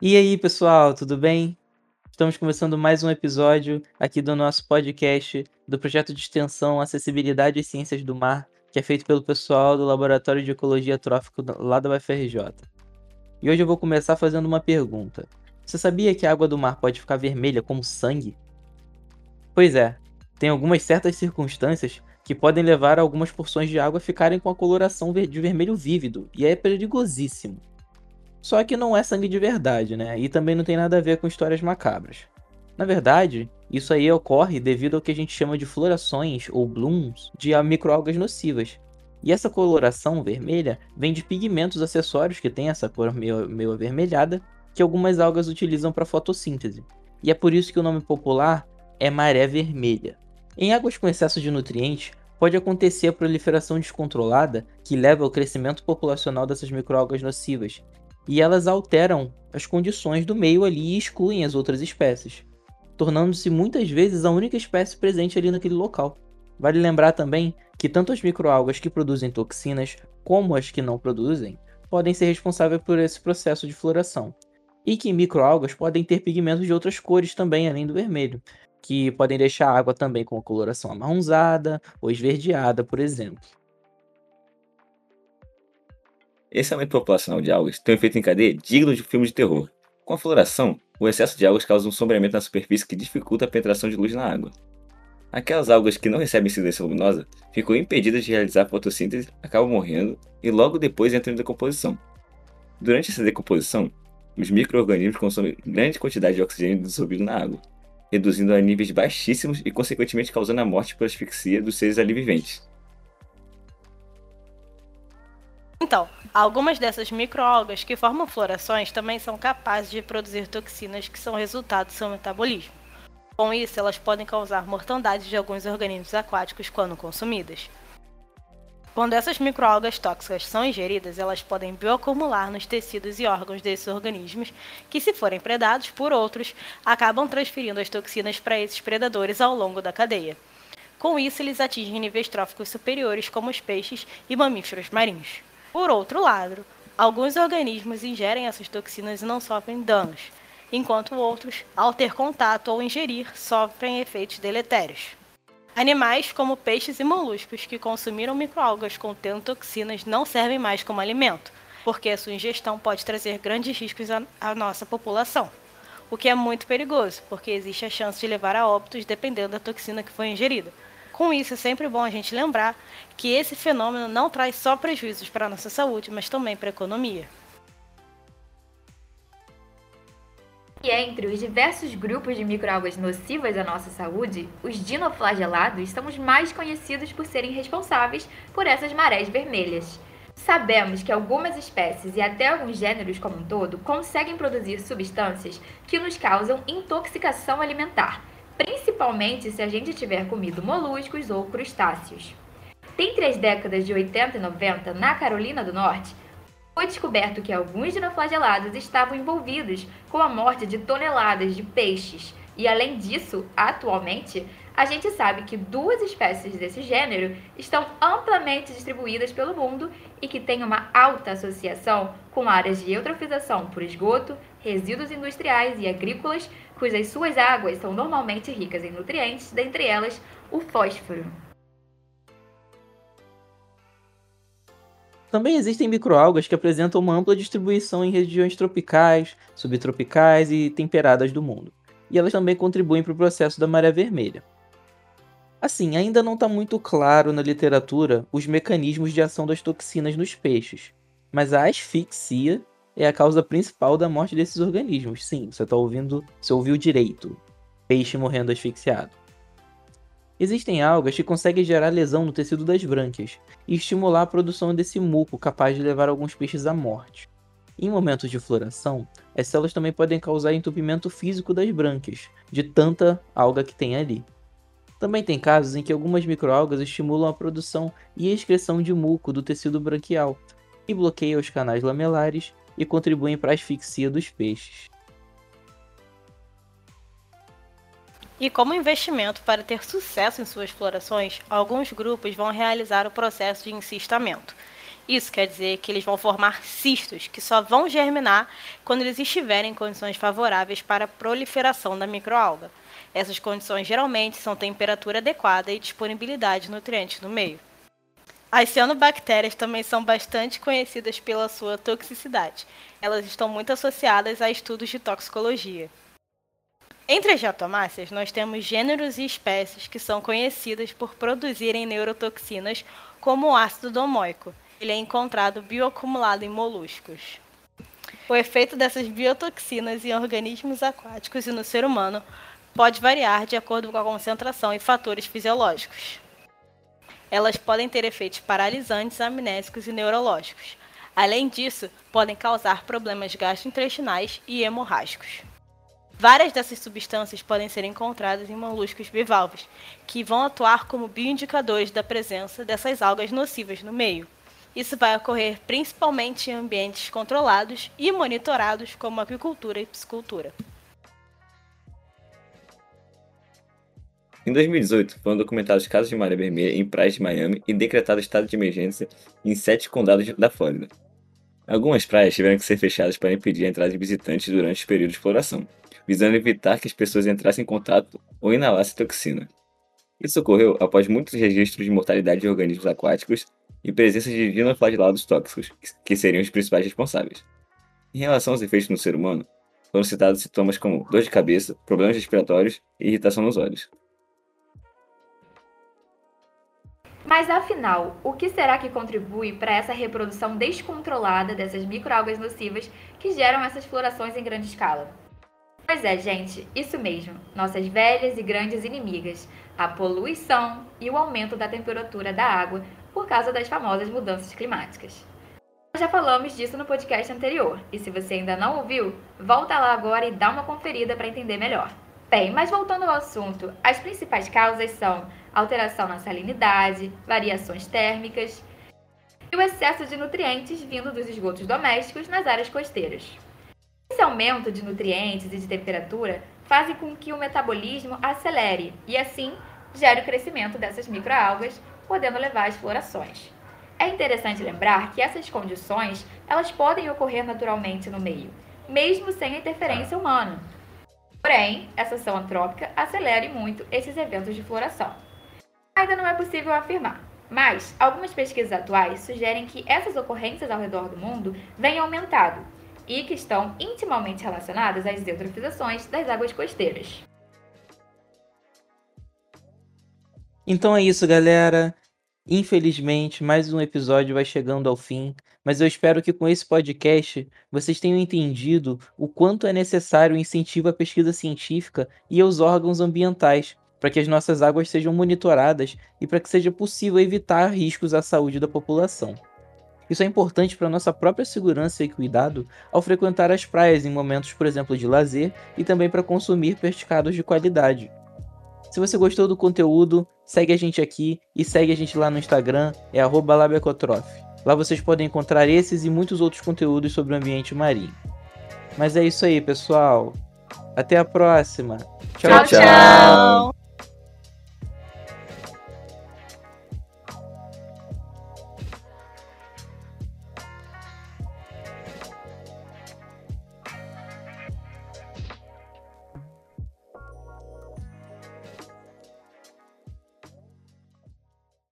E aí, pessoal, tudo bem? Estamos começando mais um episódio aqui do nosso podcast do projeto de extensão Acessibilidade e Ciências do Mar, que é feito pelo pessoal do Laboratório de Ecologia Trófico lá da UFRJ. E hoje eu vou começar fazendo uma pergunta. Você sabia que a água do mar pode ficar vermelha como sangue? Pois é, tem algumas certas circunstâncias que podem levar algumas porções de água a ficarem com a coloração de vermelho vívido, e é perigosíssimo. Só que não é sangue de verdade, né? E também não tem nada a ver com histórias macabras. Na verdade, isso aí ocorre devido ao que a gente chama de florações ou blooms de microalgas nocivas. E essa coloração vermelha vem de pigmentos acessórios que têm essa cor meio, meio avermelhada que algumas algas utilizam para fotossíntese. E é por isso que o nome popular é maré vermelha. Em águas com excesso de nutrientes, pode acontecer a proliferação descontrolada que leva ao crescimento populacional dessas microalgas nocivas, e elas alteram as condições do meio ali e excluem as outras espécies, tornando-se muitas vezes a única espécie presente ali naquele local. Vale lembrar também que tanto as microalgas que produzem toxinas como as que não produzem podem ser responsáveis por esse processo de floração, e que microalgas podem ter pigmentos de outras cores também além do vermelho, que podem deixar a água também com a coloração amarronzada ou esverdeada, por exemplo. Esse aumento populacional de algas tem um efeito em cadeia digno de um filme de terror. Com a floração, o excesso de algas causa um sombreamento na superfície que dificulta a penetração de luz na água. Aquelas algas que não recebem incidência luminosa ficam impedidas de realizar a fotossíntese, acabam morrendo e logo depois entram em decomposição. Durante essa decomposição, os micro-organismos consomem grande quantidade de oxigênio dissolvido na água, reduzindo a níveis baixíssimos e consequentemente causando a morte por asfixia dos seres ali viventes. Então, algumas dessas microalgas que formam florações também são capazes de produzir toxinas que são resultado do seu metabolismo. Com isso, elas podem causar mortandade de alguns organismos aquáticos quando consumidas. Quando essas microalgas tóxicas são ingeridas, elas podem bioacumular nos tecidos e órgãos desses organismos, que, se forem predados por outros, acabam transferindo as toxinas para esses predadores ao longo da cadeia. Com isso, eles atingem níveis tróficos superiores, como os peixes e mamíferos marinhos. Por outro lado, alguns organismos ingerem essas toxinas e não sofrem danos, enquanto outros, ao ter contato ou ingerir, sofrem efeitos deletérios. Animais como peixes e moluscos que consumiram microalgas contendo toxinas não servem mais como alimento, porque a sua ingestão pode trazer grandes riscos à nossa população, o que é muito perigoso, porque existe a chance de levar a óbitos dependendo da toxina que foi ingerida. Com isso, é sempre bom a gente lembrar que esse fenômeno não traz só prejuízos para a nossa saúde, mas também para a economia. E entre os diversos grupos de microalgas nocivas à nossa saúde, os dinoflagelados são os mais conhecidos por serem responsáveis por essas marés vermelhas. Sabemos que algumas espécies e até alguns gêneros como um todo conseguem produzir substâncias que nos causam intoxicação alimentar, principalmente se a gente tiver comido moluscos ou crustáceos. Entre as décadas de 80 e 90, na Carolina do Norte, foi descoberto que alguns dinoflagelados estavam envolvidos com a morte de toneladas de peixes. E além disso, atualmente, a gente sabe que duas espécies desse gênero estão amplamente distribuídas pelo mundo e que têm uma alta associação com áreas de eutrofização por esgoto, resíduos industriais e agrícolas, cujas suas águas são normalmente ricas em nutrientes, dentre elas o fósforo. Também existem microalgas que apresentam uma ampla distribuição em regiões tropicais, subtropicais e temperadas do mundo, e elas também contribuem para o processo da maré vermelha. Assim, ainda não está muito claro na literatura os mecanismos de ação das toxinas nos peixes, mas a asfixia é a causa principal da morte desses organismos. Sim, você está ouvindo, você ouviu direito. Peixe morrendo asfixiado. Existem algas que conseguem gerar lesão no tecido das brânquias e estimular a produção desse muco capaz de levar alguns peixes à morte. Em momentos de floração, as células também podem causar entupimento físico das brânquias, de tanta alga que tem ali. Também tem casos em que algumas microalgas estimulam a produção e excreção de muco do tecido branquial e bloqueiam os canais lamelares e contribuem para a asfixia dos peixes. E como investimento para ter sucesso em suas explorações, alguns grupos vão realizar o processo de encistamento. Isso quer dizer que eles vão formar cistos, que só vão germinar quando eles estiverem em condições favoráveis para a proliferação da microalga. Essas condições geralmente são temperatura adequada e disponibilidade de nutrientes no meio. As cianobactérias também são bastante conhecidas pela sua toxicidade. Elas estão muito associadas a estudos de toxicologia. Entre as diatomáceas, nós temos gêneros e espécies que são conhecidas por produzirem neurotoxinas, como o ácido domoico, ele é encontrado bioacumulado em moluscos. O efeito dessas biotoxinas em organismos aquáticos e no ser humano pode variar de acordo com a concentração e fatores fisiológicos. Elas podem ter efeitos paralisantes, amnésicos e neurológicos. Além disso, podem causar problemas gastrointestinais e hemorrágicos. Várias dessas substâncias podem ser encontradas em moluscos bivalves, que vão atuar como bioindicadores da presença dessas algas nocivas no meio. Isso vai ocorrer principalmente em ambientes controlados e monitorados, como aquicultura e piscicultura. Em 2018, foram documentados casos de maré vermelha em praias de Miami e decretado estado de emergência em sete condados da Flórida. Algumas praias tiveram que ser fechadas para impedir a entrada de visitantes durante o período de exploração, visando evitar que as pessoas entrassem em contato ou inalassem toxina. Isso ocorreu após muitos registros de mortalidade de organismos aquáticos e presença de dinoflagilados tóxicos, que seriam os principais responsáveis. Em relação aos efeitos no ser humano, foram citados sintomas como dor de cabeça, problemas respiratórios e irritação nos olhos. Mas afinal, o que será que contribui para essa reprodução descontrolada dessas microalgas nocivas que geram essas florações em grande escala? Pois é, gente, isso mesmo, nossas velhas e grandes inimigas, a poluição e o aumento da temperatura da água por causa das famosas mudanças climáticas. Nós já falamos disso no podcast anterior, e se você ainda não ouviu, volta lá agora e dá uma conferida para entender melhor. Bem, mas voltando ao assunto, as principais causas são alteração na salinidade, variações térmicas e o excesso de nutrientes vindo dos esgotos domésticos nas áreas costeiras. Esse aumento de nutrientes e de temperatura fazem com que o metabolismo acelere e, assim, gere o crescimento dessas microalgas podendo levar às florações. É interessante lembrar que essas condições elas podem ocorrer naturalmente no meio, mesmo sem a interferência humana. Porém, essa ação antrópica acelera muito esses eventos de floração. Ainda não é possível afirmar, mas algumas pesquisas atuais sugerem que essas ocorrências ao redor do mundo vêm aumentado e que estão intimamente relacionadas às eutrofizações das águas costeiras. Então é isso, galera. Infelizmente, mais um episódio vai chegando ao fim, mas eu espero que com esse podcast vocês tenham entendido o quanto é necessário o incentivo à pesquisa científica e aos órgãos ambientais, para que as nossas águas sejam monitoradas e para que seja possível evitar riscos à saúde da população. Isso é importante para nossa própria segurança e cuidado ao frequentar as praias em momentos, por exemplo, de lazer e também para consumir pescados de qualidade. Se você gostou do conteúdo, segue a gente aqui e segue a gente lá no Instagram, é labiacotrof. Lá vocês podem encontrar esses e muitos outros conteúdos sobre o ambiente marinho. Mas é isso aí, pessoal. Até a próxima. tchau. tchau. tchau.